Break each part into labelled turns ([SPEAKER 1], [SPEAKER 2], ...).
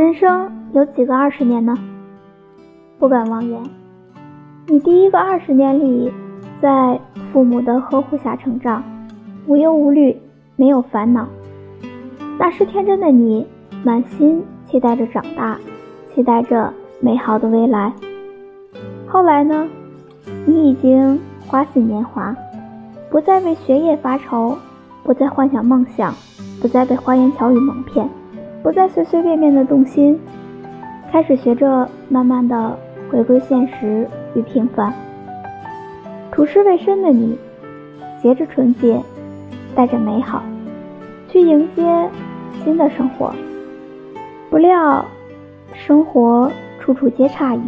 [SPEAKER 1] 人生有几个二十年呢？不敢妄言。你第一个二十年里，在父母的呵护下成长，无忧无虑，没有烦恼。那时天真的你，满心期待着长大，期待着美好的未来。后来呢？你已经花信年华，不再为学业发愁，不再幻想梦想，不再被花言巧语蒙骗。不再随随便便的动心，开始学着慢慢的回归现实与平凡。处事未深的你，携着纯洁，带着美好，去迎接新的生活。不料，生活处处皆诧异。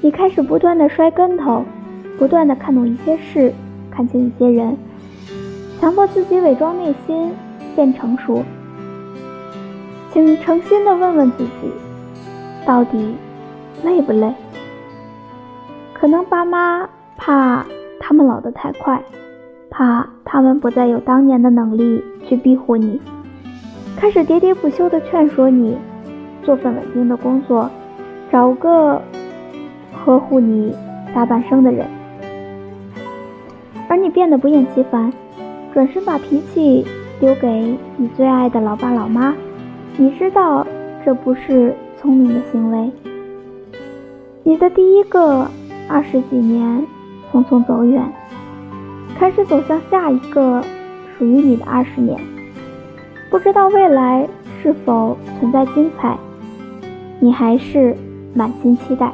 [SPEAKER 1] 你开始不断的摔跟头，不断的看懂一些事，看清一些人，强迫自己伪装内心，变成熟。请诚心的问问自己，到底累不累？可能爸妈怕他们老得太快，怕他们不再有当年的能力去庇护你，开始喋喋不休的劝说你做份稳定的工作，找个呵护你下半生的人，而你变得不厌其烦，转身把脾气丢给你最爱的老爸老妈。你知道这不是聪明的行为。你的第一个二十几年匆匆走远，开始走向下一个属于你的二十年。不知道未来是否存在精彩，你还是满心期待。